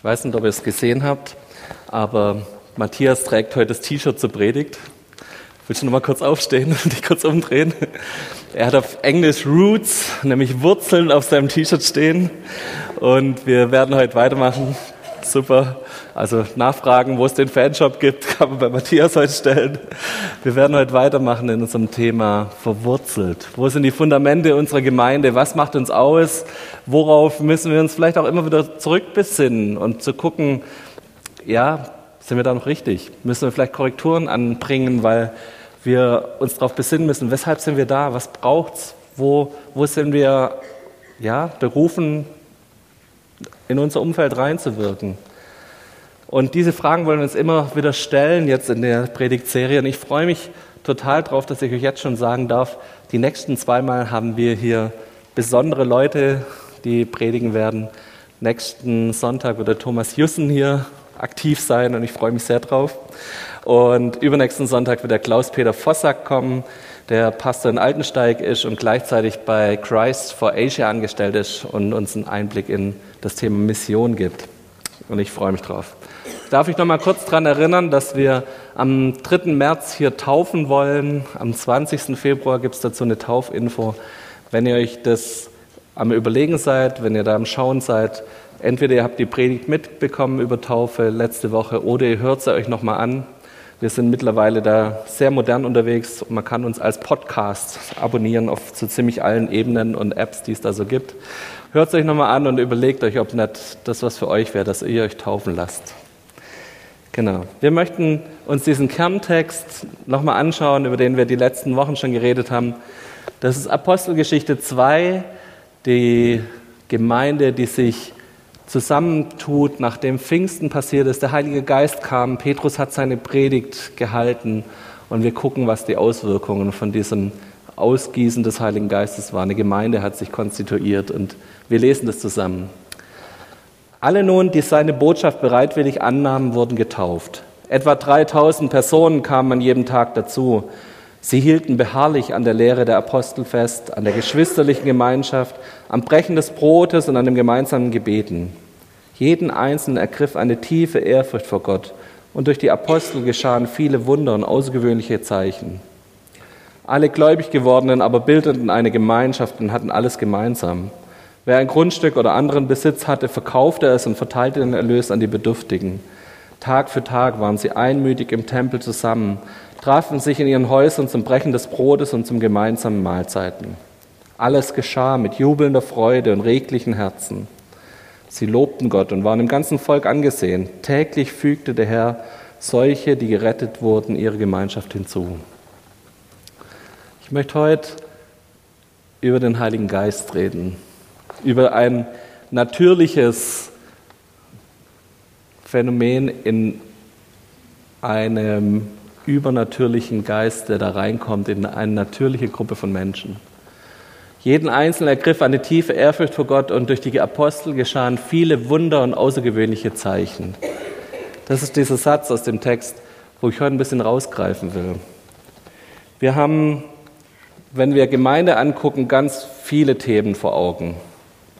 Ich weiß nicht, ob ihr es gesehen habt, aber Matthias trägt heute das T-Shirt zur Predigt. Willst du noch mal kurz aufstehen und dich kurz umdrehen? Er hat auf Englisch Roots, nämlich Wurzeln, auf seinem T-Shirt stehen. Und wir werden heute weitermachen. Super. Also Nachfragen, wo es den Fanshop gibt, kann man bei Matthias heute stellen. Wir werden heute weitermachen in unserem Thema verwurzelt. Wo sind die Fundamente unserer Gemeinde? Was macht uns aus? Worauf müssen wir uns vielleicht auch immer wieder zurückbesinnen und zu gucken, ja, sind wir da noch richtig? Müssen wir vielleicht Korrekturen anbringen, weil wir uns darauf besinnen müssen, weshalb sind wir da? Was braucht's? Wo, wo sind wir ja, berufen, in unser Umfeld reinzuwirken? Und diese Fragen wollen wir uns immer wieder stellen, jetzt in der Predigtserie. Und ich freue mich total drauf, dass ich euch jetzt schon sagen darf, die nächsten zweimal haben wir hier besondere Leute, die predigen werden. Nächsten Sonntag wird der Thomas Jussen hier aktiv sein und ich freue mich sehr drauf. Und übernächsten Sonntag wird der Klaus-Peter Vossack kommen, der Pastor in Altensteig ist und gleichzeitig bei Christ for Asia angestellt ist und uns einen Einblick in das Thema Mission gibt. Und ich freue mich drauf. Darf ich noch mal kurz daran erinnern, dass wir am 3. März hier taufen wollen. Am 20. Februar gibt es dazu eine Taufinfo. Wenn ihr euch das am Überlegen seid, wenn ihr da am Schauen seid, entweder ihr habt die Predigt mitbekommen über Taufe letzte Woche oder ihr hört sie euch noch mal an. Wir sind mittlerweile da sehr modern unterwegs und man kann uns als Podcast abonnieren auf so ziemlich allen Ebenen und Apps, die es da so gibt. Hört es euch nochmal an und überlegt euch, ob nicht das was für euch wäre, dass ihr euch taufen lasst. Genau. Wir möchten uns diesen Kerntext nochmal anschauen, über den wir die letzten Wochen schon geredet haben. Das ist Apostelgeschichte 2, die Gemeinde, die sich zusammentut, nachdem Pfingsten passiert ist. Der Heilige Geist kam, Petrus hat seine Predigt gehalten und wir gucken, was die Auswirkungen von diesem Ausgießen des Heiligen Geistes waren. Eine Gemeinde hat sich konstituiert und wir lesen das zusammen. Alle nun, die seine Botschaft bereitwillig annahmen, wurden getauft. Etwa 3000 Personen kamen an jedem Tag dazu. Sie hielten beharrlich an der Lehre der Apostel fest, an der geschwisterlichen Gemeinschaft, am Brechen des Brotes und an dem gemeinsamen Gebeten. Jeden Einzelnen ergriff eine tiefe Ehrfurcht vor Gott, und durch die Apostel geschahen viele Wunder und außergewöhnliche Zeichen. Alle gläubig gewordenen aber bildeten eine Gemeinschaft und hatten alles gemeinsam. Wer ein Grundstück oder anderen Besitz hatte, verkaufte es und verteilte den Erlös an die Bedürftigen. Tag für Tag waren sie einmütig im Tempel zusammen, trafen sich in ihren Häusern zum Brechen des Brotes und zum gemeinsamen Mahlzeiten. Alles geschah mit jubelnder Freude und reglichen Herzen. Sie lobten Gott und waren im ganzen Volk angesehen. Täglich fügte der Herr solche, die gerettet wurden, ihre Gemeinschaft hinzu. Ich möchte heute über den Heiligen Geist reden über ein natürliches Phänomen in einem übernatürlichen Geist, der da reinkommt in eine natürliche Gruppe von Menschen. Jeden Einzelnen ergriff eine tiefe Ehrfurcht vor Gott und durch die Apostel geschahen viele Wunder und außergewöhnliche Zeichen. Das ist dieser Satz aus dem Text, wo ich heute ein bisschen rausgreifen will. Wir haben, wenn wir Gemeinde angucken, ganz viele Themen vor Augen.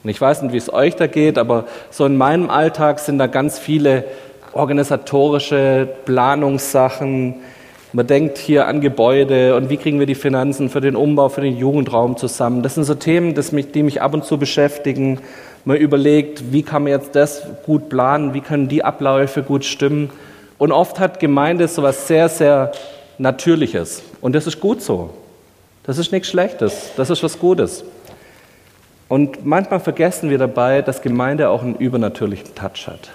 Und ich weiß nicht, wie es euch da geht, aber so in meinem Alltag sind da ganz viele organisatorische Planungssachen. Man denkt hier an Gebäude und wie kriegen wir die Finanzen für den Umbau, für den Jugendraum zusammen. Das sind so Themen, die mich ab und zu beschäftigen. Man überlegt, wie kann man jetzt das gut planen, wie können die Abläufe gut stimmen. Und oft hat Gemeinde so etwas sehr, sehr Natürliches. Und das ist gut so. Das ist nichts Schlechtes, das ist was Gutes. Und manchmal vergessen wir dabei, dass Gemeinde auch einen übernatürlichen Touch hat.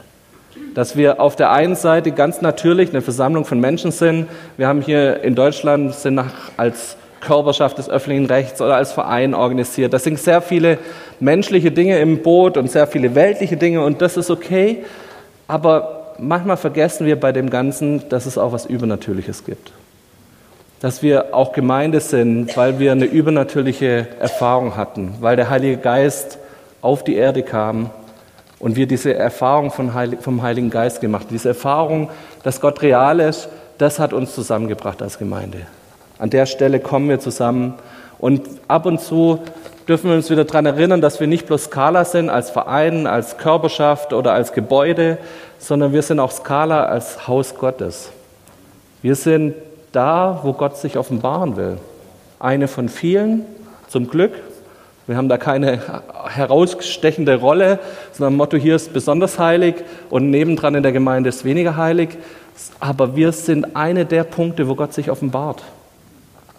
Dass wir auf der einen Seite ganz natürlich eine Versammlung von Menschen sind. Wir haben hier in Deutschland, sind nach, als Körperschaft des öffentlichen Rechts oder als Verein organisiert. Da sind sehr viele menschliche Dinge im Boot und sehr viele weltliche Dinge und das ist okay. Aber manchmal vergessen wir bei dem Ganzen, dass es auch was Übernatürliches gibt dass wir auch Gemeinde sind, weil wir eine übernatürliche Erfahrung hatten, weil der Heilige Geist auf die Erde kam und wir diese Erfahrung vom Heiligen Geist gemacht haben. Diese Erfahrung, dass Gott real ist, das hat uns zusammengebracht als Gemeinde. An der Stelle kommen wir zusammen und ab und zu dürfen wir uns wieder daran erinnern, dass wir nicht bloß Skala sind als Verein, als Körperschaft oder als Gebäude, sondern wir sind auch Skala als Haus Gottes. Wir sind da, wo Gott sich offenbaren will. Eine von vielen, zum Glück. Wir haben da keine herausstechende Rolle, sondern Motto hier ist besonders heilig und nebendran in der Gemeinde ist weniger heilig. Aber wir sind eine der Punkte, wo Gott sich offenbart.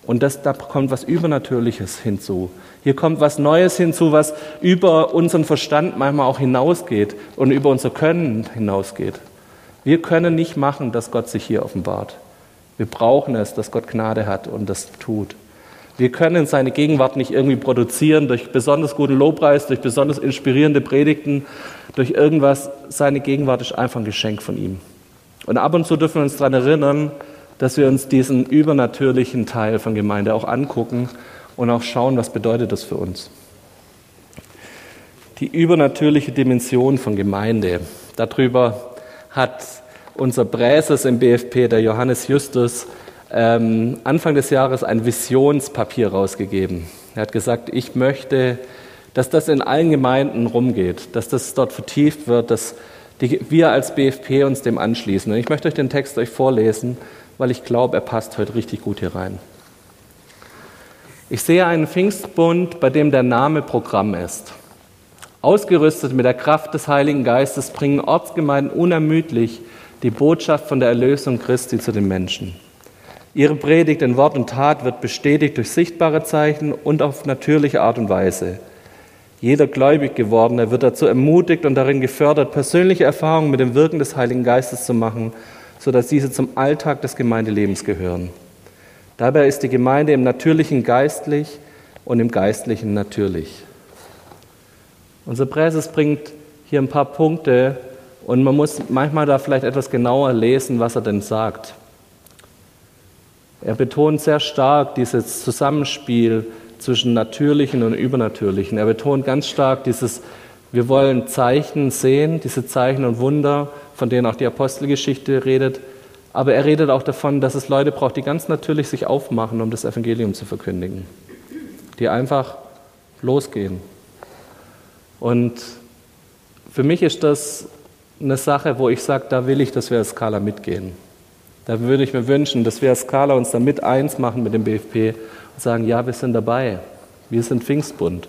Und das, da kommt was Übernatürliches hinzu. Hier kommt was Neues hinzu, was über unseren Verstand manchmal auch hinausgeht und über unser Können hinausgeht. Wir können nicht machen, dass Gott sich hier offenbart. Wir brauchen es, dass Gott Gnade hat und das tut. Wir können seine Gegenwart nicht irgendwie produzieren durch besonders guten Lobpreis, durch besonders inspirierende Predigten, durch irgendwas. Seine Gegenwart ist einfach ein Geschenk von ihm. Und ab und zu dürfen wir uns daran erinnern, dass wir uns diesen übernatürlichen Teil von Gemeinde auch angucken und auch schauen, was bedeutet das für uns. Die übernatürliche Dimension von Gemeinde. Darüber hat unser Präses im BFP, der Johannes Justus, ähm, Anfang des Jahres ein Visionspapier rausgegeben. Er hat gesagt, ich möchte, dass das in allen Gemeinden rumgeht, dass das dort vertieft wird, dass die, wir als BFP uns dem anschließen. Und ich möchte euch den Text euch vorlesen, weil ich glaube, er passt heute richtig gut hier rein. Ich sehe einen Pfingstbund, bei dem der Name Programm ist. Ausgerüstet mit der Kraft des Heiligen Geistes bringen Ortsgemeinden unermüdlich die Botschaft von der Erlösung Christi zu den Menschen. Ihre Predigt in Wort und Tat wird bestätigt durch sichtbare Zeichen und auf natürliche Art und Weise. Jeder gläubig gewordene wird dazu ermutigt und darin gefördert, persönliche Erfahrungen mit dem Wirken des Heiligen Geistes zu machen sodass diese zum Alltag des Gemeindelebens gehören. Dabei ist die Gemeinde im Natürlichen geistlich und im Geistlichen natürlich. Unser Präses bringt hier ein paar Punkte und man muss manchmal da vielleicht etwas genauer lesen, was er denn sagt. Er betont sehr stark dieses Zusammenspiel zwischen Natürlichen und Übernatürlichen. Er betont ganz stark dieses, wir wollen Zeichen sehen, diese Zeichen und Wunder, von denen auch die Apostelgeschichte redet. Aber er redet auch davon, dass es Leute braucht, die ganz natürlich sich aufmachen, um das Evangelium zu verkündigen. Die einfach losgehen. Und für mich ist das eine Sache, wo ich sage, da will ich, dass wir als Skala mitgehen. Da würde ich mir wünschen, dass wir als Skala uns da mit eins machen mit dem BFP und sagen, ja, wir sind dabei. Wir sind Pfingstbund.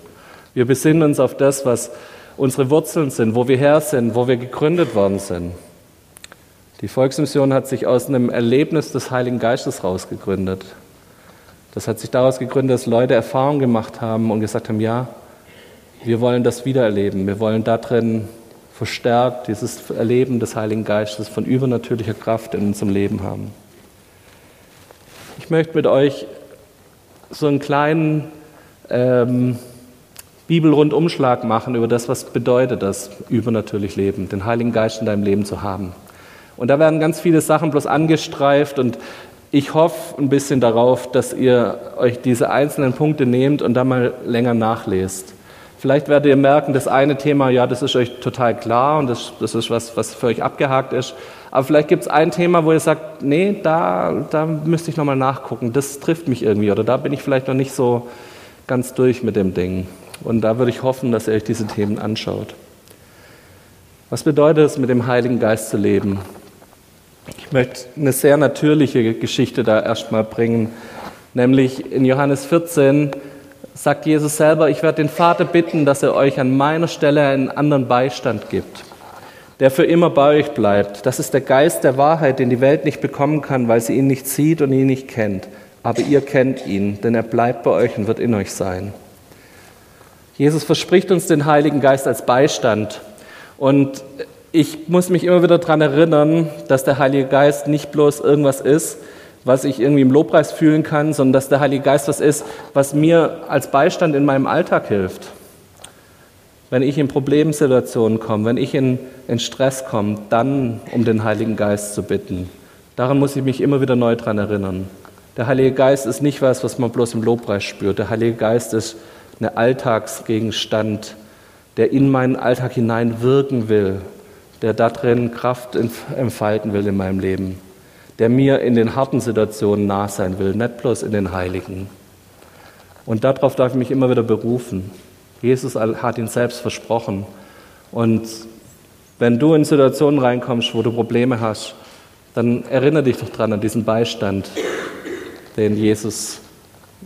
Wir besinnen uns auf das, was unsere Wurzeln sind, wo wir her sind, wo wir gegründet worden sind. Die Volksmission hat sich aus einem Erlebnis des Heiligen Geistes rausgegründet. Das hat sich daraus gegründet, dass Leute Erfahrungen gemacht haben und gesagt haben, ja, wir wollen das wiedererleben. Wir wollen darin verstärkt dieses Erleben des Heiligen Geistes von übernatürlicher Kraft in unserem Leben haben. Ich möchte mit euch so einen kleinen ähm, Bibelrundumschlag machen über das, was bedeutet das übernatürlich Leben, den Heiligen Geist in deinem Leben zu haben. Und da werden ganz viele Sachen bloß angestreift und ich hoffe ein bisschen darauf, dass ihr euch diese einzelnen Punkte nehmt und da mal länger nachlest. Vielleicht werdet ihr merken, das eine Thema, ja, das ist euch total klar und das, das ist was, was für euch abgehakt ist. Aber vielleicht gibt es ein Thema, wo ihr sagt, nee, da, da müsste ich nochmal nachgucken, das trifft mich irgendwie oder da bin ich vielleicht noch nicht so ganz durch mit dem Ding. Und da würde ich hoffen, dass ihr euch diese Themen anschaut. Was bedeutet es, mit dem Heiligen Geist zu leben? Ich möchte eine sehr natürliche Geschichte da erstmal bringen, nämlich in Johannes 14 sagt Jesus selber, ich werde den Vater bitten, dass er euch an meiner Stelle einen anderen Beistand gibt, der für immer bei euch bleibt. Das ist der Geist der Wahrheit, den die Welt nicht bekommen kann, weil sie ihn nicht sieht und ihn nicht kennt. Aber ihr kennt ihn, denn er bleibt bei euch und wird in euch sein. Jesus verspricht uns den Heiligen Geist als Beistand. Und ich muss mich immer wieder daran erinnern, dass der Heilige Geist nicht bloß irgendwas ist, was ich irgendwie im Lobpreis fühlen kann, sondern dass der Heilige Geist was ist, was mir als Beistand in meinem Alltag hilft. Wenn ich in Problemsituationen komme, wenn ich in, in Stress komme, dann um den Heiligen Geist zu bitten. Daran muss ich mich immer wieder neu daran erinnern. Der Heilige Geist ist nicht was, was man bloß im Lobpreis spürt. Der Heilige Geist ist ein Alltagsgegenstand, der in meinen Alltag hinein wirken will, der darin Kraft entfalten will in meinem Leben, der mir in den harten Situationen nah sein will, nicht bloß in den Heiligen. Und darauf darf ich mich immer wieder berufen. Jesus hat ihn selbst versprochen. Und wenn du in Situationen reinkommst, wo du Probleme hast, dann erinnere dich doch dran an diesen Beistand, den Jesus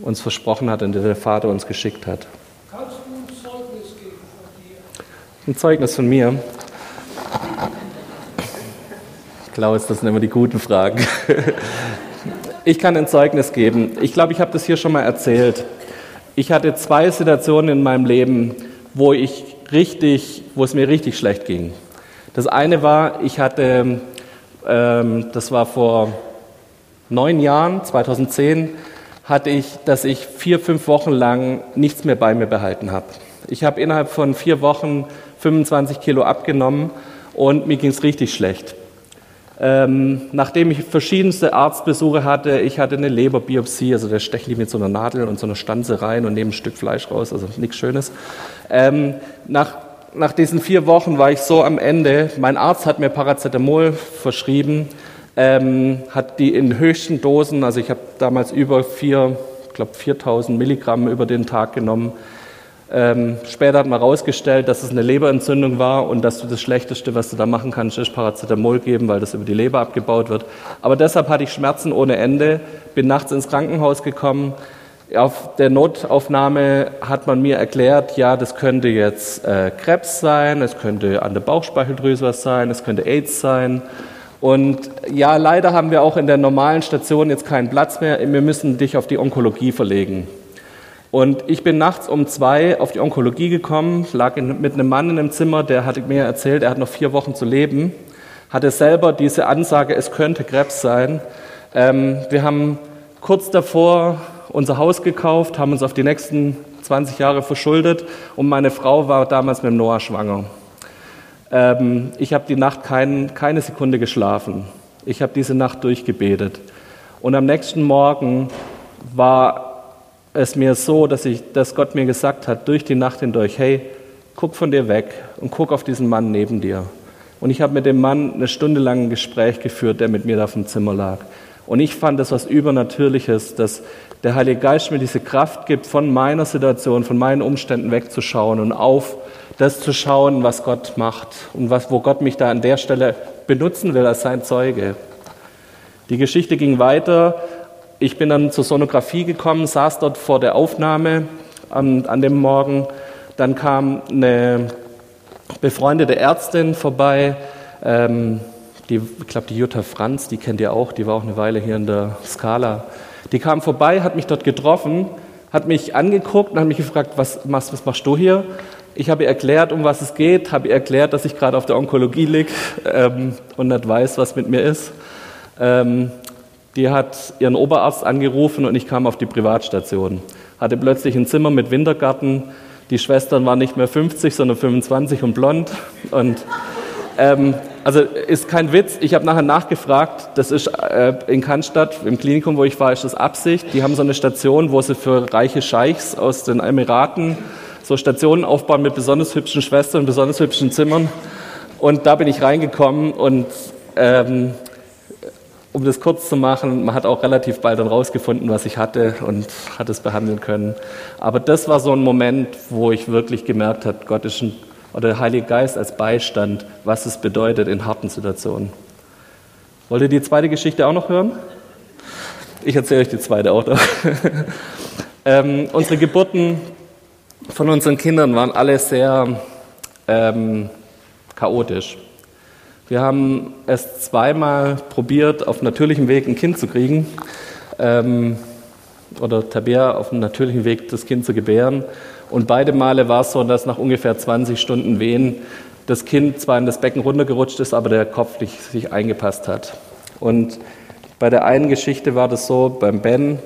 uns versprochen hat und den der Vater uns geschickt hat. Kannst du ein Zeugnis geben von dir? Ein Zeugnis von mir. Klaus, das sind immer die guten Fragen. Ich kann ein Zeugnis geben. Ich glaube, ich habe das hier schon mal erzählt. Ich hatte zwei Situationen in meinem Leben, wo ich richtig, wo es mir richtig schlecht ging. Das eine war, ich hatte, ähm, das war vor neun Jahren, 2010, hatte ich, dass ich vier, fünf Wochen lang nichts mehr bei mir behalten habe. Ich habe innerhalb von vier Wochen 25 Kilo abgenommen und mir ging es richtig schlecht. Ähm, nachdem ich verschiedenste Arztbesuche hatte, ich hatte eine Leberbiopsie, also der die mit so einer Nadel und so einer Stanze rein und nehmen ein Stück Fleisch raus, also nichts Schönes. Ähm, nach, nach diesen vier Wochen war ich so am Ende. Mein Arzt hat mir Paracetamol verschrieben, ähm, hat die in höchsten Dosen, also ich habe damals über vier, ich glaube 4000 Milligramm über den Tag genommen. Ähm, später hat man herausgestellt, dass es eine Leberentzündung war und dass du das Schlechteste, was du da machen kannst, ist Paracetamol geben, weil das über die Leber abgebaut wird. Aber deshalb hatte ich Schmerzen ohne Ende, bin nachts ins Krankenhaus gekommen. Auf der Notaufnahme hat man mir erklärt, ja, das könnte jetzt äh, Krebs sein, es könnte an der Bauchspeicheldrüse was sein, es könnte AIDS sein. Und ja, leider haben wir auch in der normalen Station jetzt keinen Platz mehr. Wir müssen dich auf die Onkologie verlegen. Und ich bin nachts um zwei auf die Onkologie gekommen, lag in, mit einem Mann in einem Zimmer, der hatte mir erzählt, er hat noch vier Wochen zu leben, hatte selber diese Ansage, es könnte Krebs sein. Ähm, wir haben kurz davor unser Haus gekauft, haben uns auf die nächsten 20 Jahre verschuldet und meine Frau war damals mit Noah schwanger. Ähm, ich habe die Nacht kein, keine Sekunde geschlafen. Ich habe diese Nacht durchgebetet. Und am nächsten Morgen war es mir so, dass, ich, dass Gott mir gesagt hat, durch die Nacht hindurch, hey, guck von dir weg und guck auf diesen Mann neben dir. Und ich habe mit dem Mann eine Stunde lang ein Gespräch geführt, der mit mir da dem Zimmer lag. Und ich fand das was Übernatürliches, dass der Heilige Geist mir diese Kraft gibt, von meiner Situation, von meinen Umständen wegzuschauen und auf das zu schauen, was Gott macht und was, wo Gott mich da an der Stelle benutzen will als sein Zeuge. Die Geschichte ging weiter ich bin dann zur Sonographie gekommen, saß dort vor der Aufnahme an, an dem Morgen. Dann kam eine befreundete Ärztin vorbei, ähm, die, ich glaube, die Jutta Franz, die kennt ihr auch, die war auch eine Weile hier in der Skala. Die kam vorbei, hat mich dort getroffen, hat mich angeguckt und hat mich gefragt, was machst, was machst du hier? Ich habe ihr erklärt, um was es geht, habe ihr erklärt, dass ich gerade auf der Onkologie liege ähm, und nicht weiß, was mit mir ist. Ähm, die hat ihren Oberarzt angerufen und ich kam auf die Privatstation. Hatte plötzlich ein Zimmer mit Wintergarten. Die Schwestern waren nicht mehr 50, sondern 25 und blond. Und ähm, also ist kein Witz. Ich habe nachher nachgefragt. Das ist äh, in Cannstatt im Klinikum, wo ich war, ist das Absicht. Die haben so eine Station, wo sie für reiche Scheichs aus den Emiraten so Stationen aufbauen mit besonders hübschen Schwestern, besonders hübschen Zimmern. Und da bin ich reingekommen und ähm, um das kurz zu machen, man hat auch relativ bald dann rausgefunden, was ich hatte und hat es behandeln können. Aber das war so ein Moment, wo ich wirklich gemerkt habe, Gott ist ein, oder der Heilige Geist als Beistand, was es bedeutet in harten Situationen. Wollt ihr die zweite Geschichte auch noch hören? Ich erzähle euch die zweite auch noch. ähm, unsere Geburten von unseren Kindern waren alle sehr ähm, chaotisch. Wir haben es zweimal probiert, auf natürlichem Weg ein Kind zu kriegen ähm, oder Tabea auf einem natürlichen Weg das Kind zu gebären. Und beide Male war es so, dass nach ungefähr 20 Stunden Wehen das Kind zwar in das Becken runtergerutscht ist, aber der Kopf sich eingepasst hat. Und bei der einen Geschichte war das so beim Ben,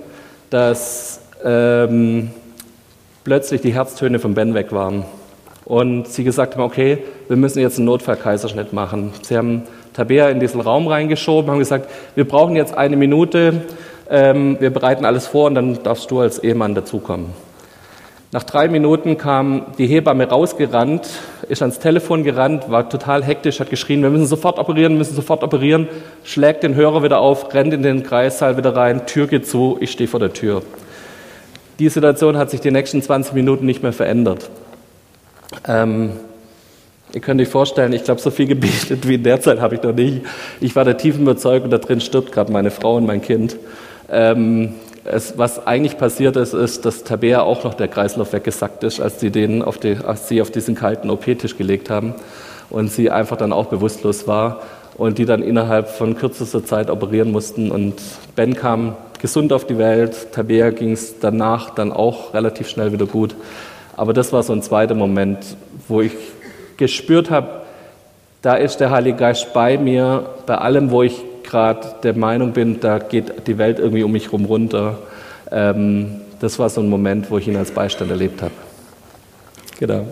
dass ähm, plötzlich die Herztöne von Ben weg waren. Und sie gesagt haben, okay, wir müssen jetzt einen Notfallkaiserschnitt machen. Sie haben Tabea in diesen Raum reingeschoben, haben gesagt, wir brauchen jetzt eine Minute, ähm, wir bereiten alles vor und dann darfst du als Ehemann dazukommen. Nach drei Minuten kam die Hebamme rausgerannt, ist ans Telefon gerannt, war total hektisch, hat geschrien, wir müssen sofort operieren, müssen sofort operieren, schlägt den Hörer wieder auf, rennt in den Kreissaal wieder rein, Tür geht zu, ich stehe vor der Tür. Die Situation hat sich die nächsten 20 Minuten nicht mehr verändert. Ähm, ihr könnt euch vorstellen, ich glaube, so viel gebetet wie in der Zeit habe ich noch nicht. Ich war der tiefen Überzeugung, da drin stirbt gerade meine Frau und mein Kind. Ähm, es, was eigentlich passiert ist, ist, dass Tabea auch noch der Kreislauf weggesackt ist, als sie, den auf die, als sie auf diesen kalten OP-Tisch gelegt haben und sie einfach dann auch bewusstlos war und die dann innerhalb von kürzester Zeit operieren mussten. Und Ben kam gesund auf die Welt, Tabea ging es danach dann auch relativ schnell wieder gut. Aber das war so ein zweiter Moment, wo ich gespürt habe, da ist der Heilige Geist bei mir, bei allem, wo ich gerade der Meinung bin, da geht die Welt irgendwie um mich herum runter. Ähm, das war so ein Moment, wo ich ihn als Beistand erlebt habe. Genau.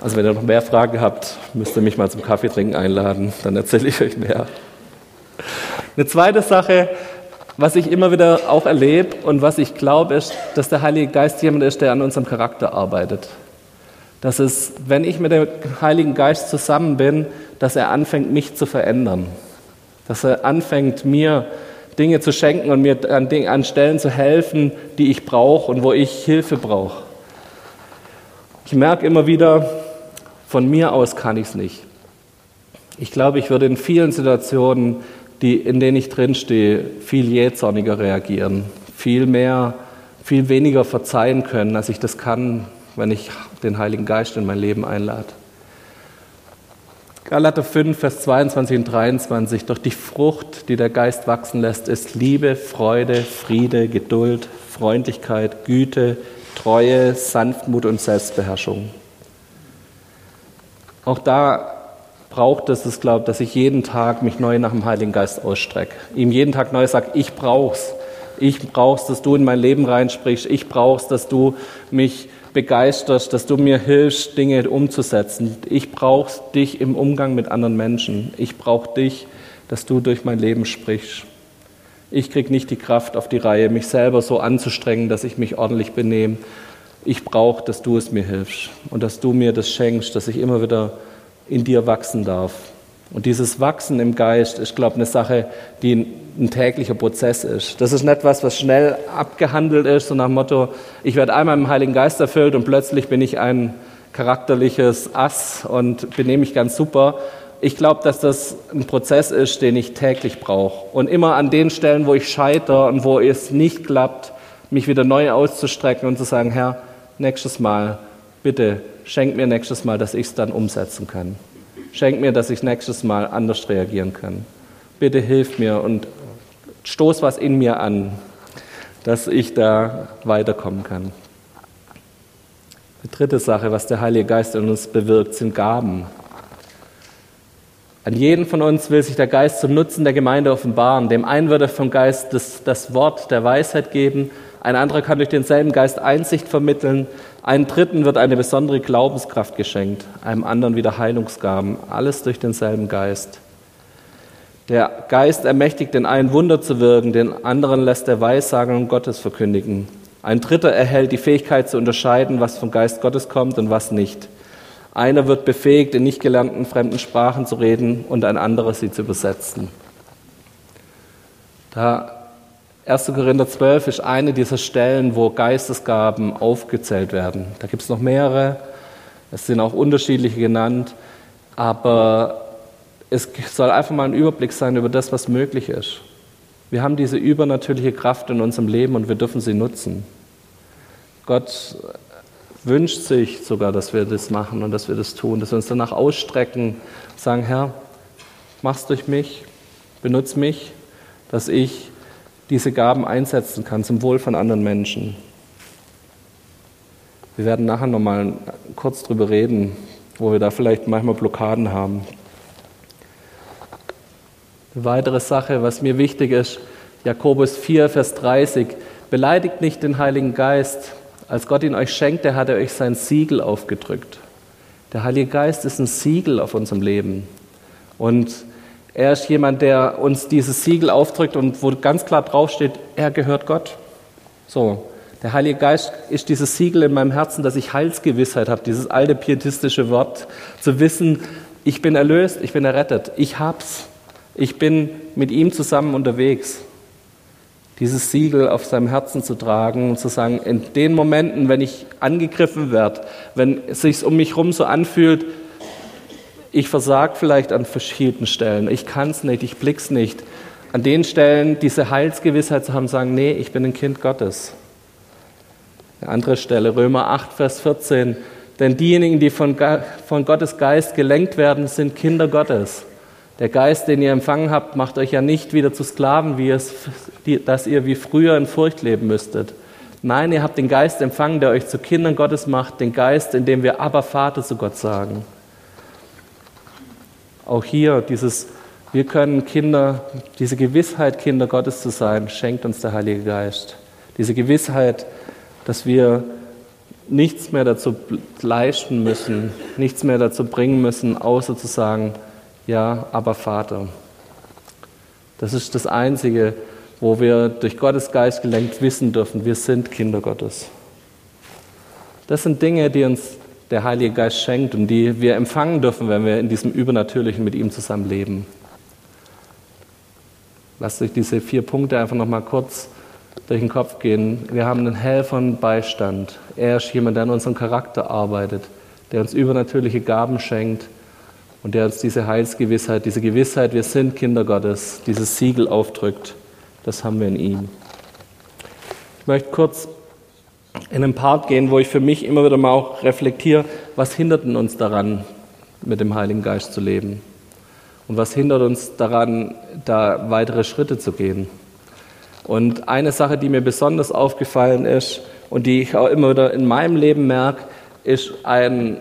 Also wenn ihr noch mehr Fragen habt, müsst ihr mich mal zum Kaffeetrinken einladen, dann erzähle ich euch mehr. Eine zweite Sache, was ich immer wieder auch erlebe und was ich glaube, ist, dass der Heilige Geist jemand ist, der an unserem Charakter arbeitet. Dass es, wenn ich mit dem Heiligen Geist zusammen bin, dass er anfängt, mich zu verändern dass er anfängt, mir Dinge zu schenken und mir an, an Stellen zu helfen, die ich brauche und wo ich Hilfe brauche. Ich merke immer wieder, von mir aus kann ich es nicht. Ich glaube, ich würde in vielen Situationen, die, in denen ich drinstehe, viel jähzorniger reagieren, viel mehr, viel weniger verzeihen können, als ich das kann, wenn ich den Heiligen Geist in mein Leben einlade. Galater 5, Vers 22 und 23. Doch die Frucht, die der Geist wachsen lässt, ist Liebe, Freude, Friede, Geduld, Freundlichkeit, Güte, Treue, Sanftmut und Selbstbeherrschung. Auch da braucht es, es glaubt, dass ich jeden Tag mich neu nach dem Heiligen Geist ausstrecke. Ihm jeden Tag neu sage, ich brauch's. Ich brauch's, dass du in mein Leben reinsprichst. Ich brauch's, dass du mich begeisterst, dass du mir hilfst, Dinge umzusetzen. Ich brauche dich im Umgang mit anderen Menschen. Ich brauche dich, dass du durch mein Leben sprichst. Ich kriege nicht die Kraft auf die Reihe, mich selber so anzustrengen, dass ich mich ordentlich benehme. Ich brauche, dass du es mir hilfst und dass du mir das schenkst, dass ich immer wieder in dir wachsen darf. Und dieses Wachsen im Geist ist, glaube ich, eine Sache, die ein täglicher Prozess ist. Das ist nicht was, was schnell abgehandelt ist, so nach dem Motto, ich werde einmal im Heiligen Geist erfüllt und plötzlich bin ich ein charakterliches Ass und benehme mich ganz super. Ich glaube, dass das ein Prozess ist, den ich täglich brauche. Und immer an den Stellen, wo ich scheitere und wo es nicht klappt, mich wieder neu auszustrecken und zu sagen, Herr, nächstes Mal, bitte schenk mir nächstes Mal, dass ich es dann umsetzen kann. Schenk mir, dass ich nächstes Mal anders reagieren kann. Bitte hilf mir und stoß was in mir an, dass ich da weiterkommen kann. Die dritte Sache, was der Heilige Geist in uns bewirkt, sind Gaben. An jeden von uns will sich der Geist zum Nutzen der Gemeinde offenbaren. Dem einen wird er vom Geist das, das Wort der Weisheit geben, ein anderer kann durch denselben Geist Einsicht vermitteln, einem dritten wird eine besondere Glaubenskraft geschenkt, einem anderen wieder Heilungsgaben, alles durch denselben Geist. Der Geist ermächtigt den einen Wunder zu wirken, den anderen lässt er Weissagen und Gottes verkündigen. Ein dritter erhält die Fähigkeit zu unterscheiden, was vom Geist Gottes kommt und was nicht. Einer wird befähigt, in nicht gelernten fremden Sprachen zu reden und ein anderer sie zu übersetzen. Da 1. Korinther 12 ist eine dieser Stellen, wo Geistesgaben aufgezählt werden. Da gibt es noch mehrere, es sind auch unterschiedliche genannt, aber es soll einfach mal ein Überblick sein über das, was möglich ist. Wir haben diese übernatürliche Kraft in unserem Leben und wir dürfen sie nutzen. Gott wünscht sich sogar, dass wir das machen und dass wir das tun, dass wir uns danach ausstrecken, sagen, Herr, mach's durch mich, benutz mich, dass ich diese Gaben einsetzen kann zum Wohl von anderen Menschen. Wir werden nachher nochmal kurz drüber reden, wo wir da vielleicht manchmal Blockaden haben. Eine weitere Sache, was mir wichtig ist, Jakobus 4, Vers 30, beleidigt nicht den Heiligen Geist. Als Gott ihn euch schenkte, hat er euch sein Siegel aufgedrückt. Der Heilige Geist ist ein Siegel auf unserem Leben. Und er ist jemand, der uns dieses Siegel aufdrückt und wo ganz klar draufsteht, er gehört Gott. So, der Heilige Geist ist dieses Siegel in meinem Herzen, dass ich Heilsgewissheit habe, dieses alte pietistische Wort, zu wissen, ich bin erlöst, ich bin errettet, ich hab's, ich bin mit ihm zusammen unterwegs. dieses Siegel auf seinem Herzen zu tragen und zu sagen, in den Momenten, wenn ich angegriffen werde, wenn es sich um mich herum so anfühlt, ich versage vielleicht an verschiedenen Stellen, ich kann es nicht, ich blick's nicht, an den Stellen diese Heilsgewissheit zu haben, sagen, nee, ich bin ein Kind Gottes. Eine andere Stelle, Römer 8, Vers 14, denn diejenigen, die von, von Gottes Geist gelenkt werden, sind Kinder Gottes. Der Geist, den ihr empfangen habt, macht euch ja nicht wieder zu Sklaven, wie es, dass ihr wie früher in Furcht leben müsstet. Nein, ihr habt den Geist empfangen, der euch zu Kindern Gottes macht, den Geist, in dem wir aber Vater zu Gott sagen. Auch hier dieses, wir können Kinder, diese Gewissheit, Kinder Gottes zu sein, schenkt uns der Heilige Geist. Diese Gewissheit, dass wir nichts mehr dazu leisten müssen, nichts mehr dazu bringen müssen, außer zu sagen, ja, aber Vater. Das ist das Einzige, wo wir durch Gottes Geist gelenkt wissen dürfen, wir sind Kinder Gottes. Das sind Dinge, die uns der Heilige Geist schenkt und die wir empfangen dürfen, wenn wir in diesem Übernatürlichen mit ihm zusammen leben. Lasst euch diese vier Punkte einfach nochmal kurz durch den Kopf gehen. Wir haben einen Helfer und Beistand. Er ist jemand, der an unserem Charakter arbeitet, der uns übernatürliche Gaben schenkt und der uns diese Heilsgewissheit, diese Gewissheit, wir sind Kinder Gottes, dieses Siegel aufdrückt. Das haben wir in ihm. Ich möchte kurz in einen Part gehen, wo ich für mich immer wieder mal auch reflektiere, was hindert uns daran, mit dem Heiligen Geist zu leben? Und was hindert uns daran, da weitere Schritte zu gehen? Und eine Sache, die mir besonders aufgefallen ist und die ich auch immer wieder in meinem Leben merke, ist ein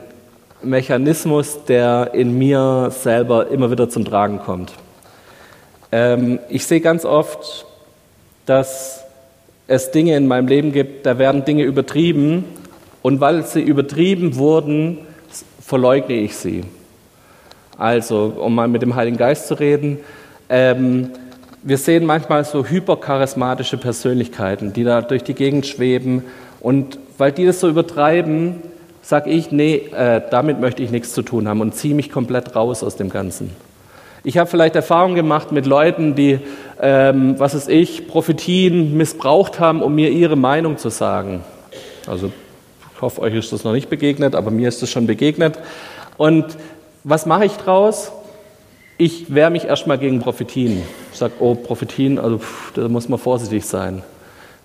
Mechanismus, der in mir selber immer wieder zum Tragen kommt. Ähm, ich sehe ganz oft, dass es Dinge in meinem Leben gibt, da werden Dinge übertrieben und weil sie übertrieben wurden, verleugne ich sie. Also, um mal mit dem Heiligen Geist zu reden, ähm, wir sehen manchmal so hypercharismatische Persönlichkeiten, die da durch die Gegend schweben und weil die das so übertreiben, sage ich, nee, äh, damit möchte ich nichts zu tun haben und ziehe mich komplett raus aus dem Ganzen. Ich habe vielleicht Erfahrungen gemacht mit Leuten, die, ähm, was weiß ich, Prophetien missbraucht haben, um mir ihre Meinung zu sagen. Also ich hoffe, euch ist das noch nicht begegnet, aber mir ist das schon begegnet. Und was mache ich draus? Ich wehre mich erstmal gegen Prophetien. Ich sage, oh, Prophetien, also pff, da muss man vorsichtig sein.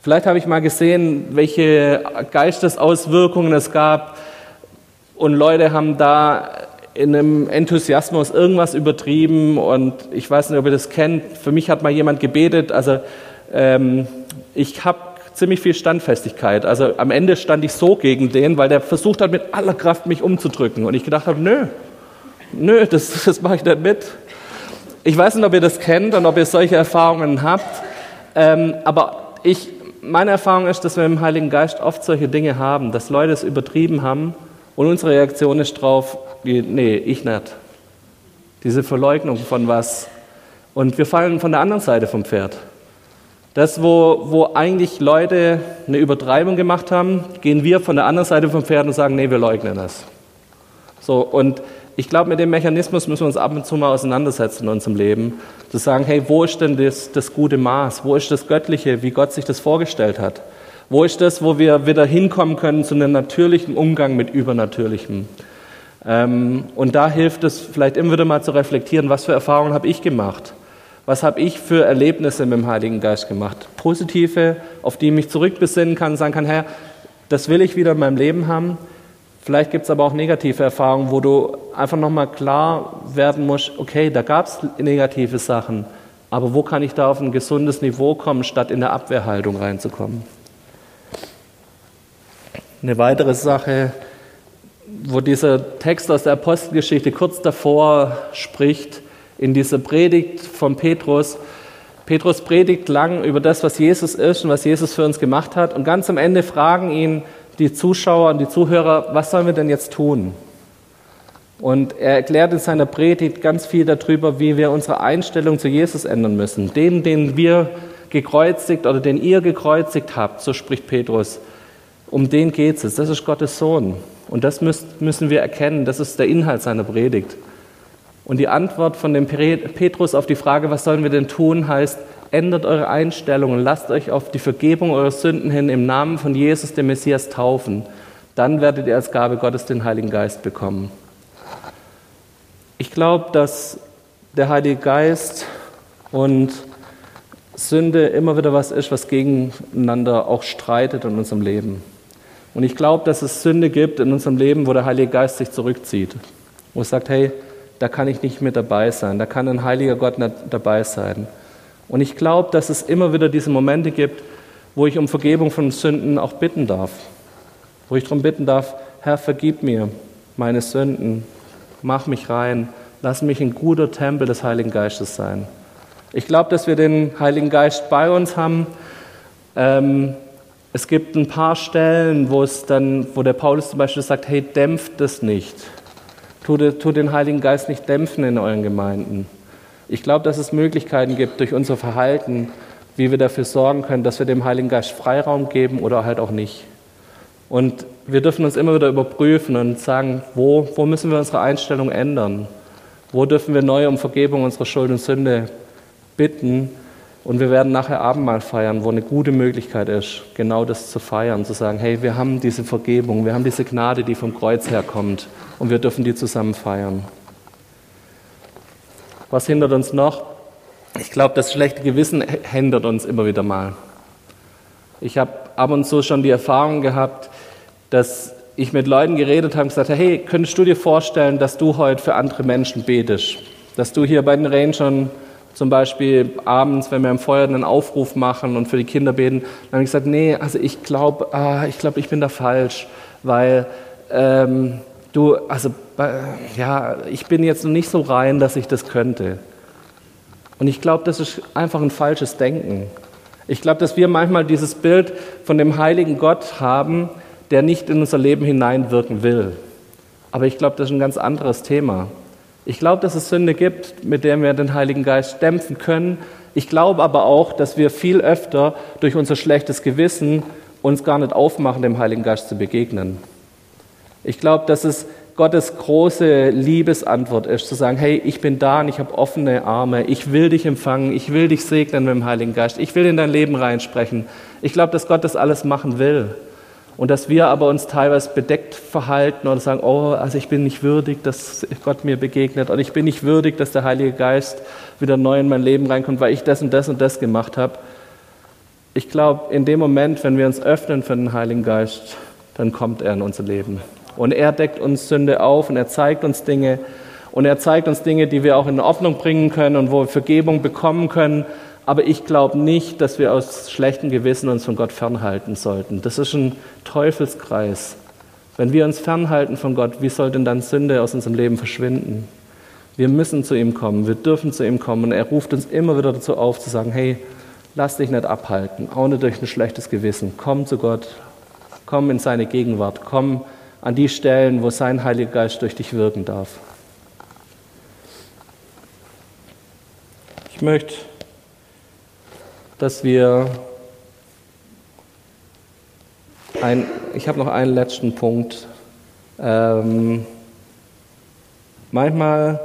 Vielleicht habe ich mal gesehen, welche Geistesauswirkungen es gab und Leute haben da in einem Enthusiasmus irgendwas übertrieben und ich weiß nicht, ob ihr das kennt. Für mich hat mal jemand gebetet, also ähm, ich habe ziemlich viel Standfestigkeit. Also am Ende stand ich so gegen den, weil der versucht hat, mit aller Kraft mich umzudrücken. Und ich gedacht habe, nö, nö, das, das mache ich nicht mit. Ich weiß nicht, ob ihr das kennt und ob ihr solche Erfahrungen habt, ähm, aber ich meine Erfahrung ist, dass wir im Heiligen Geist oft solche Dinge haben, dass Leute es übertrieben haben und unsere Reaktion ist drauf, nee, ich nicht. Diese Verleugnung von was. Und wir fallen von der anderen Seite vom Pferd. Das, wo, wo eigentlich Leute eine Übertreibung gemacht haben, gehen wir von der anderen Seite vom Pferd und sagen, nee, wir leugnen es. So, und ich glaube, mit dem Mechanismus müssen wir uns ab und zu mal auseinandersetzen in unserem Leben. Zu sagen, hey, wo ist denn das, das gute Maß? Wo ist das Göttliche, wie Gott sich das vorgestellt hat? Wo ist das, wo wir wieder hinkommen können zu einem natürlichen Umgang mit Übernatürlichem? Ähm, und da hilft es vielleicht immer wieder mal zu reflektieren, was für Erfahrungen habe ich gemacht? Was habe ich für Erlebnisse mit dem Heiligen Geist gemacht? Positive, auf die ich mich zurückbesinnen kann, sagen kann, Herr, das will ich wieder in meinem Leben haben. Vielleicht gibt es aber auch negative Erfahrungen, wo du einfach nochmal klar werden musst, okay, da gab es negative Sachen, aber wo kann ich da auf ein gesundes Niveau kommen, statt in der Abwehrhaltung reinzukommen? Eine weitere Sache, wo dieser Text aus der Apostelgeschichte kurz davor spricht, in dieser Predigt von Petrus. Petrus predigt lang über das, was Jesus ist und was Jesus für uns gemacht hat. Und ganz am Ende fragen ihn die Zuschauer und die Zuhörer, was sollen wir denn jetzt tun? Und er erklärt in seiner Predigt ganz viel darüber, wie wir unsere Einstellung zu Jesus ändern müssen. Den, den wir gekreuzigt oder den ihr gekreuzigt habt, so spricht Petrus, um den geht es. Das ist Gottes Sohn. Und das müssen wir erkennen. Das ist der Inhalt seiner Predigt. Und die Antwort von dem Petrus auf die Frage, was sollen wir denn tun, heißt, ändert eure Einstellung und lasst euch auf die Vergebung eurer Sünden hin im Namen von Jesus, dem Messias, taufen. Dann werdet ihr als Gabe Gottes den Heiligen Geist bekommen. Ich glaube, dass der Heilige Geist und Sünde immer wieder was ist, was gegeneinander auch streitet in unserem Leben. Und ich glaube, dass es Sünde gibt in unserem Leben, wo der Heilige Geist sich zurückzieht. Wo es sagt, hey, da kann ich nicht mit dabei sein, da kann ein heiliger Gott nicht dabei sein. Und ich glaube, dass es immer wieder diese Momente gibt, wo ich um Vergebung von Sünden auch bitten darf. Wo ich darum bitten darf, Herr, vergib mir meine Sünden, mach mich rein, lass mich ein guter Tempel des Heiligen Geistes sein. Ich glaube, dass wir den Heiligen Geist bei uns haben. Ähm, es gibt ein paar Stellen, wo es dann, wo der Paulus zum Beispiel sagt, hey, dämpft das nicht. Tut, tut den Heiligen Geist nicht dämpfen in euren Gemeinden. Ich glaube, dass es Möglichkeiten gibt durch unser Verhalten, wie wir dafür sorgen können, dass wir dem Heiligen Geist Freiraum geben oder halt auch nicht. Und wir dürfen uns immer wieder überprüfen und sagen, wo, wo müssen wir unsere Einstellung ändern? Wo dürfen wir neu um Vergebung unserer Schuld und Sünde bitten? Und wir werden nachher Abendmahl feiern, wo eine gute Möglichkeit ist, genau das zu feiern, zu sagen, hey, wir haben diese Vergebung, wir haben diese Gnade, die vom Kreuz herkommt und wir dürfen die zusammen feiern. Was hindert uns noch? Ich glaube, das schlechte Gewissen hindert uns immer wieder mal. Ich habe ab und zu schon die Erfahrung gehabt, dass ich mit Leuten geredet habe und gesagt habe, hey, könntest du dir vorstellen, dass du heute für andere Menschen betest? Dass du hier bei den Rangern zum Beispiel abends, wenn wir im Feuer einen Aufruf machen und für die Kinder beten, dann habe ich gesagt, nee, also ich glaube, ah, ich glaube, ich bin da falsch, weil ähm, du, also ja, ich bin jetzt noch nicht so rein, dass ich das könnte. Und ich glaube, das ist einfach ein falsches Denken. Ich glaube, dass wir manchmal dieses Bild von dem heiligen Gott haben, der nicht in unser Leben hineinwirken will. Aber ich glaube, das ist ein ganz anderes Thema. Ich glaube, dass es Sünde gibt, mit der wir den Heiligen Geist dämpfen können. Ich glaube aber auch, dass wir viel öfter durch unser schlechtes Gewissen uns gar nicht aufmachen, dem Heiligen Geist zu begegnen. Ich glaube, dass es Gottes große Liebesantwort ist, zu sagen, hey, ich bin da und ich habe offene Arme, ich will dich empfangen, ich will dich segnen mit dem Heiligen Geist, ich will in dein Leben reinsprechen. Ich glaube, dass Gott das alles machen will. Und dass wir aber uns teilweise bedeckt verhalten oder sagen, oh, also ich bin nicht würdig, dass Gott mir begegnet oder ich bin nicht würdig, dass der Heilige Geist wieder neu in mein Leben reinkommt, weil ich das und das und das gemacht habe. Ich glaube, in dem Moment, wenn wir uns öffnen für den Heiligen Geist, dann kommt er in unser Leben. Und er deckt uns Sünde auf und er zeigt uns Dinge. Und er zeigt uns Dinge, die wir auch in Ordnung bringen können und wo wir Vergebung bekommen können. Aber ich glaube nicht, dass wir aus schlechtem Gewissen uns von Gott fernhalten sollten. Das ist ein Teufelskreis. Wenn wir uns fernhalten von Gott, wie soll denn dann Sünde aus unserem Leben verschwinden? Wir müssen zu ihm kommen, wir dürfen zu ihm kommen. Und er ruft uns immer wieder dazu auf, zu sagen, hey, lass dich nicht abhalten, auch nicht durch ein schlechtes Gewissen. Komm zu Gott, komm in seine Gegenwart, komm an die Stellen, wo sein Heiliger Geist durch dich wirken darf. Ich möchte, dass wir ein, ich habe noch einen letzten Punkt. Ähm, manchmal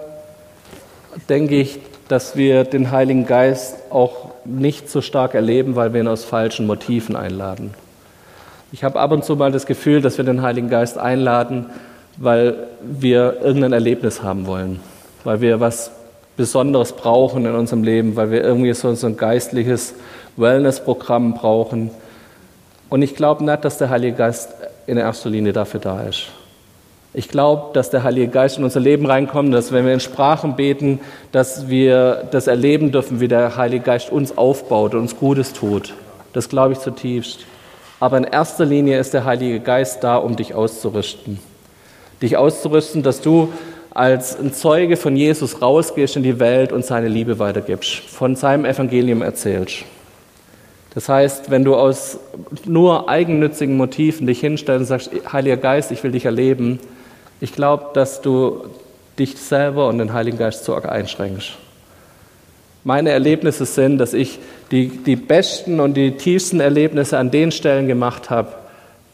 denke ich, dass wir den Heiligen Geist auch nicht so stark erleben, weil wir ihn aus falschen Motiven einladen. Ich habe ab und zu mal das Gefühl, dass wir den Heiligen Geist einladen, weil wir irgendein Erlebnis haben wollen, weil wir was Besonderes brauchen in unserem Leben, weil wir irgendwie so ein geistliches Wellnessprogramm brauchen. Und ich glaube nicht, dass der Heilige Geist in erster Linie dafür da ist. Ich glaube, dass der Heilige Geist in unser Leben reinkommt, dass wenn wir in Sprachen beten, dass wir das erleben dürfen, wie der Heilige Geist uns aufbaut und uns Gutes tut. Das glaube ich zutiefst. Aber in erster Linie ist der Heilige Geist da, um dich auszurüsten. Dich auszurüsten, dass du als ein Zeuge von Jesus rausgehst in die Welt und seine Liebe weitergibst, von seinem Evangelium erzählst. Das heißt, wenn du aus nur eigennützigen Motiven dich hinstellst und sagst, Heiliger Geist, ich will dich erleben, ich glaube, dass du dich selber und den Heiligen Geist zu arg einschränkst. Meine Erlebnisse sind, dass ich die, die besten und die tiefsten Erlebnisse an den Stellen gemacht habe,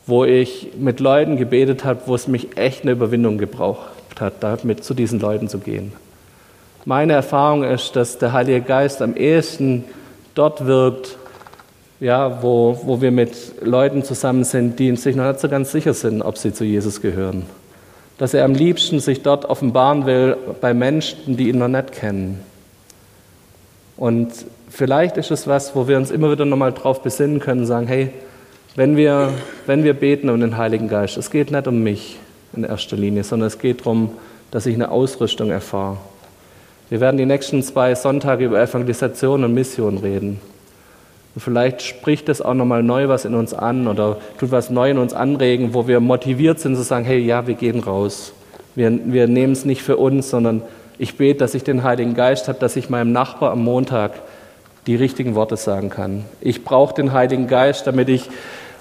wo ich mit Leuten gebetet habe, wo es mich echt eine Überwindung gebraucht hat, damit zu diesen Leuten zu gehen. meine Erfahrung ist, dass der Heilige Geist am ehesten dort wirkt, ja, wo, wo wir mit Leuten zusammen sind, die sich noch nicht so ganz sicher sind, ob sie zu Jesus gehören. Dass er am liebsten sich dort offenbaren will bei Menschen, die ihn noch nicht kennen. Und vielleicht ist es was, wo wir uns immer wieder nochmal drauf besinnen können, sagen, hey, wenn wir, wenn wir beten um den Heiligen Geist, es geht nicht um mich in erster Linie, sondern es geht darum, dass ich eine Ausrüstung erfahre. Wir werden die nächsten zwei Sonntage über Evangelisation und Mission reden. Und vielleicht spricht das auch nochmal neu was in uns an oder tut was neu in uns anregen, wo wir motiviert sind zu sagen, hey, ja, wir gehen raus. Wir, wir nehmen es nicht für uns, sondern ich bete, dass ich den Heiligen Geist habe, dass ich meinem Nachbar am Montag die richtigen Worte sagen kann. Ich brauche den Heiligen Geist, damit ich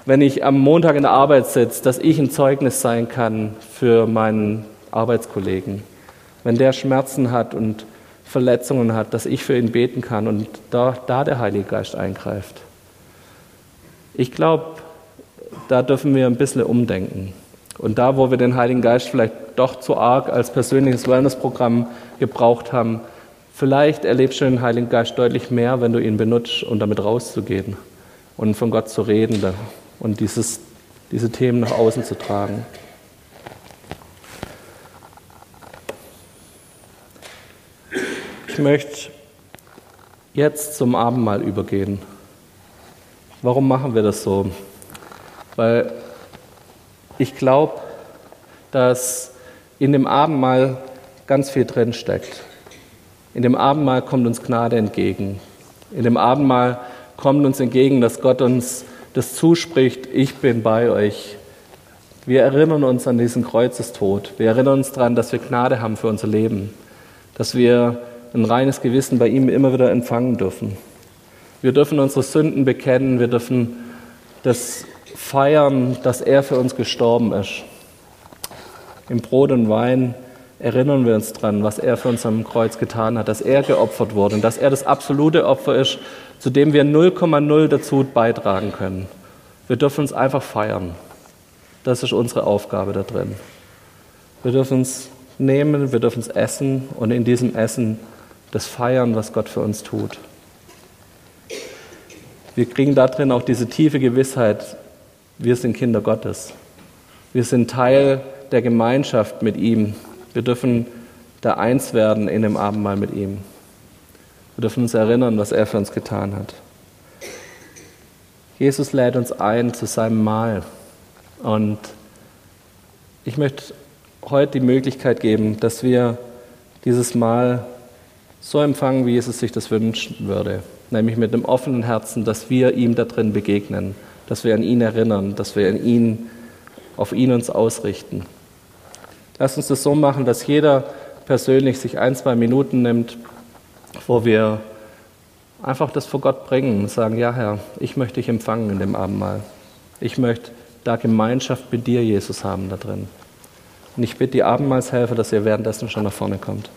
wenn ich am Montag in der Arbeit sitze, dass ich ein Zeugnis sein kann für meinen Arbeitskollegen. Wenn der Schmerzen hat und Verletzungen hat, dass ich für ihn beten kann und da, da der Heilige Geist eingreift. Ich glaube, da dürfen wir ein bisschen umdenken. Und da, wo wir den Heiligen Geist vielleicht doch zu arg als persönliches Wellnessprogramm gebraucht haben, vielleicht erlebst du den Heiligen Geist deutlich mehr, wenn du ihn benutzt, um damit rauszugehen und von Gott zu reden und dieses, diese Themen nach außen zu tragen. Ich möchte jetzt zum Abendmahl übergehen. Warum machen wir das so? Weil ich glaube, dass in dem Abendmahl ganz viel drin steckt. In dem Abendmahl kommt uns Gnade entgegen. In dem Abendmahl kommt uns entgegen, dass Gott uns das zuspricht, ich bin bei euch. Wir erinnern uns an diesen Kreuzestod. Wir erinnern uns daran, dass wir Gnade haben für unser Leben, dass wir ein reines Gewissen bei ihm immer wieder empfangen dürfen. Wir dürfen unsere Sünden bekennen, wir dürfen das feiern, dass er für uns gestorben ist. Im Brot und Wein erinnern wir uns daran, was er für uns am Kreuz getan hat, dass er geopfert wurde und dass er das absolute Opfer ist, zu dem wir 0,0 dazu beitragen können. Wir dürfen uns einfach feiern. Das ist unsere Aufgabe da drin. Wir dürfen es nehmen, wir dürfen es essen und in diesem Essen das feiern, was Gott für uns tut. Wir kriegen da drin auch diese tiefe Gewissheit, wir sind Kinder Gottes. Wir sind Teil der Gemeinschaft mit ihm. Wir dürfen da eins werden in dem Abendmahl mit ihm. Wir dürfen uns erinnern, was er für uns getan hat. Jesus lädt uns ein zu seinem Mahl. Und ich möchte heute die Möglichkeit geben, dass wir dieses Mahl so empfangen, wie Jesus sich das wünschen würde. Nämlich mit einem offenen Herzen, dass wir ihm da drin begegnen, dass wir an ihn erinnern, dass wir an ihn, auf ihn uns ausrichten. Lass uns das so machen, dass jeder persönlich sich ein, zwei Minuten nimmt, wo wir einfach das vor Gott bringen und sagen, ja Herr, ich möchte dich empfangen in dem Abendmahl. Ich möchte da Gemeinschaft mit dir, Jesus, haben da drin. Und ich bitte die Abendmahlshelfer, dass ihr währenddessen schon nach vorne kommt.